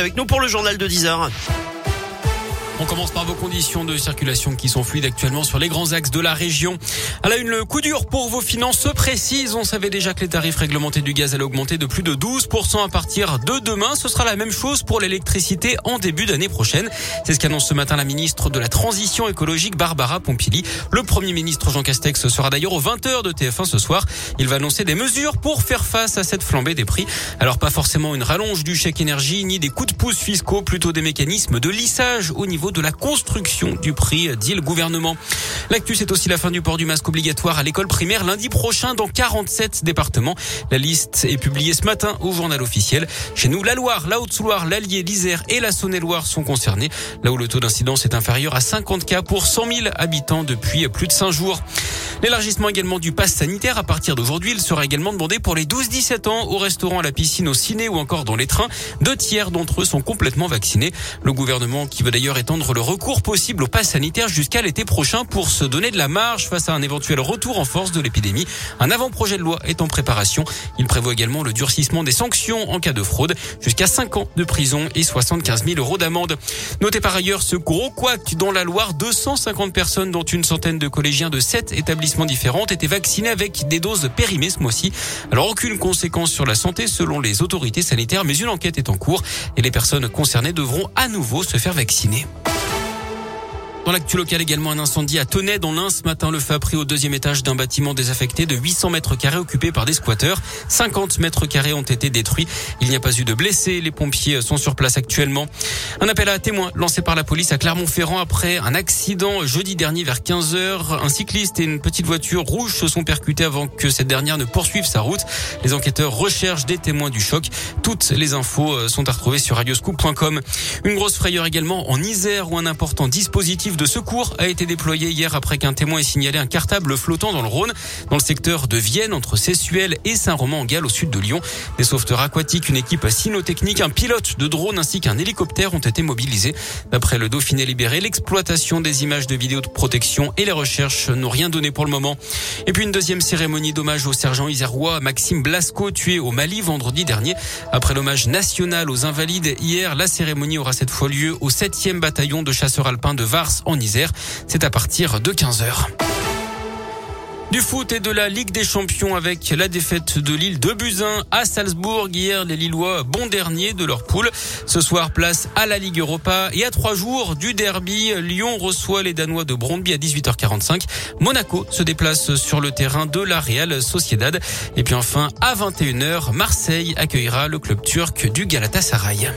avec nous pour le journal de 10 heures. On commence par vos conditions de circulation qui sont fluides actuellement sur les grands axes de la région. À la une, le coup dur pour vos finances se précise. On savait déjà que les tarifs réglementés du gaz allaient augmenter de plus de 12% à partir de demain. Ce sera la même chose pour l'électricité en début d'année prochaine. C'est ce qu'annonce ce matin la ministre de la Transition écologique, Barbara Pompili. Le premier ministre Jean Castex sera d'ailleurs aux 20h de TF1 ce soir. Il va annoncer des mesures pour faire face à cette flambée des prix. Alors pas forcément une rallonge du chèque énergie ni des coups de pouce fiscaux, plutôt des mécanismes de lissage au niveau de la construction du prix, dit le gouvernement. L'actu, c'est aussi la fin du port du masque obligatoire à l'école primaire lundi prochain dans 47 départements. La liste est publiée ce matin au journal officiel. Chez nous, la Loire, la Haute-Loire, l'Allier, l'Isère et la Saône-et-Loire sont concernés. Là où le taux d'incidence est inférieur à 50 cas pour 100 000 habitants depuis plus de 5 jours. L'élargissement également du pass sanitaire à partir d'aujourd'hui, il sera également demandé pour les 12-17 ans au restaurant, à la piscine, au ciné ou encore dans les trains. Deux tiers d'entre eux sont complètement vaccinés. Le gouvernement qui veut d'ailleurs étendre le recours possible au pass sanitaire jusqu'à l'été prochain pour se donner de la marge face à un éventuel retour en force de l'épidémie. Un avant-projet de loi est en préparation. Il prévoit également le durcissement des sanctions en cas de fraude, jusqu'à 5 ans de prison et 75 000 euros d'amende. Notez par ailleurs ce gros couac dans la Loire. 250 personnes, dont une centaine de collégiens de 7 établissements différentes étaient vaccinés avec des doses périmées ce mois-ci. Alors aucune conséquence sur la santé selon les autorités sanitaires, mais une enquête est en cours et les personnes concernées devront à nouveau se faire vacciner. Dans l'actu local également, un incendie à Tenay dans l'Ain ce matin. Le feu a pris au deuxième étage d'un bâtiment désaffecté de 800 mètres carrés occupé par des squatteurs. 50 mètres carrés ont été détruits. Il n'y a pas eu de blessés. Les pompiers sont sur place actuellement. Un appel à témoins lancé par la police à Clermont-Ferrand après un accident jeudi dernier vers 15 heures. Un cycliste et une petite voiture rouge se sont percutés avant que cette dernière ne poursuive sa route. Les enquêteurs recherchent des témoins du choc. Toutes les infos euh, sont à retrouver sur radioscoop.com. Une grosse frayeur également en Isère où un important dispositif de secours a été déployé hier après qu'un témoin ait signalé un cartable flottant dans le Rhône, dans le secteur de Vienne, entre Sessuel et Saint-Romain-en-Galles, au sud de Lyon. Des sauveteurs aquatiques, une équipe cynotechnique, un pilote de drone ainsi qu'un hélicoptère ont été mobilisés. D'après le Dauphiné libéré, l'exploitation des images de vidéo de protection et les recherches n'ont rien donné pour le moment. Et puis une deuxième cérémonie d'hommage au sergent isérois Maxime Blasco, tué au Mali vendredi dernier. Après l'hommage national aux invalides, hier, la cérémonie aura cette fois lieu au 7e bataillon de chasseurs alpins de Vars en Isère. C'est à partir de 15h. Du foot et de la Ligue des Champions avec la défaite de Lille de Buzyn à Salzbourg. Hier, les Lillois, bon dernier de leur poule. Ce soir, place à la Ligue Europa et à trois jours du derby. Lyon reçoit les Danois de Brondby à 18h45. Monaco se déplace sur le terrain de la Real Sociedad. Et puis enfin, à 21h, Marseille accueillera le club turc du Galatasaray.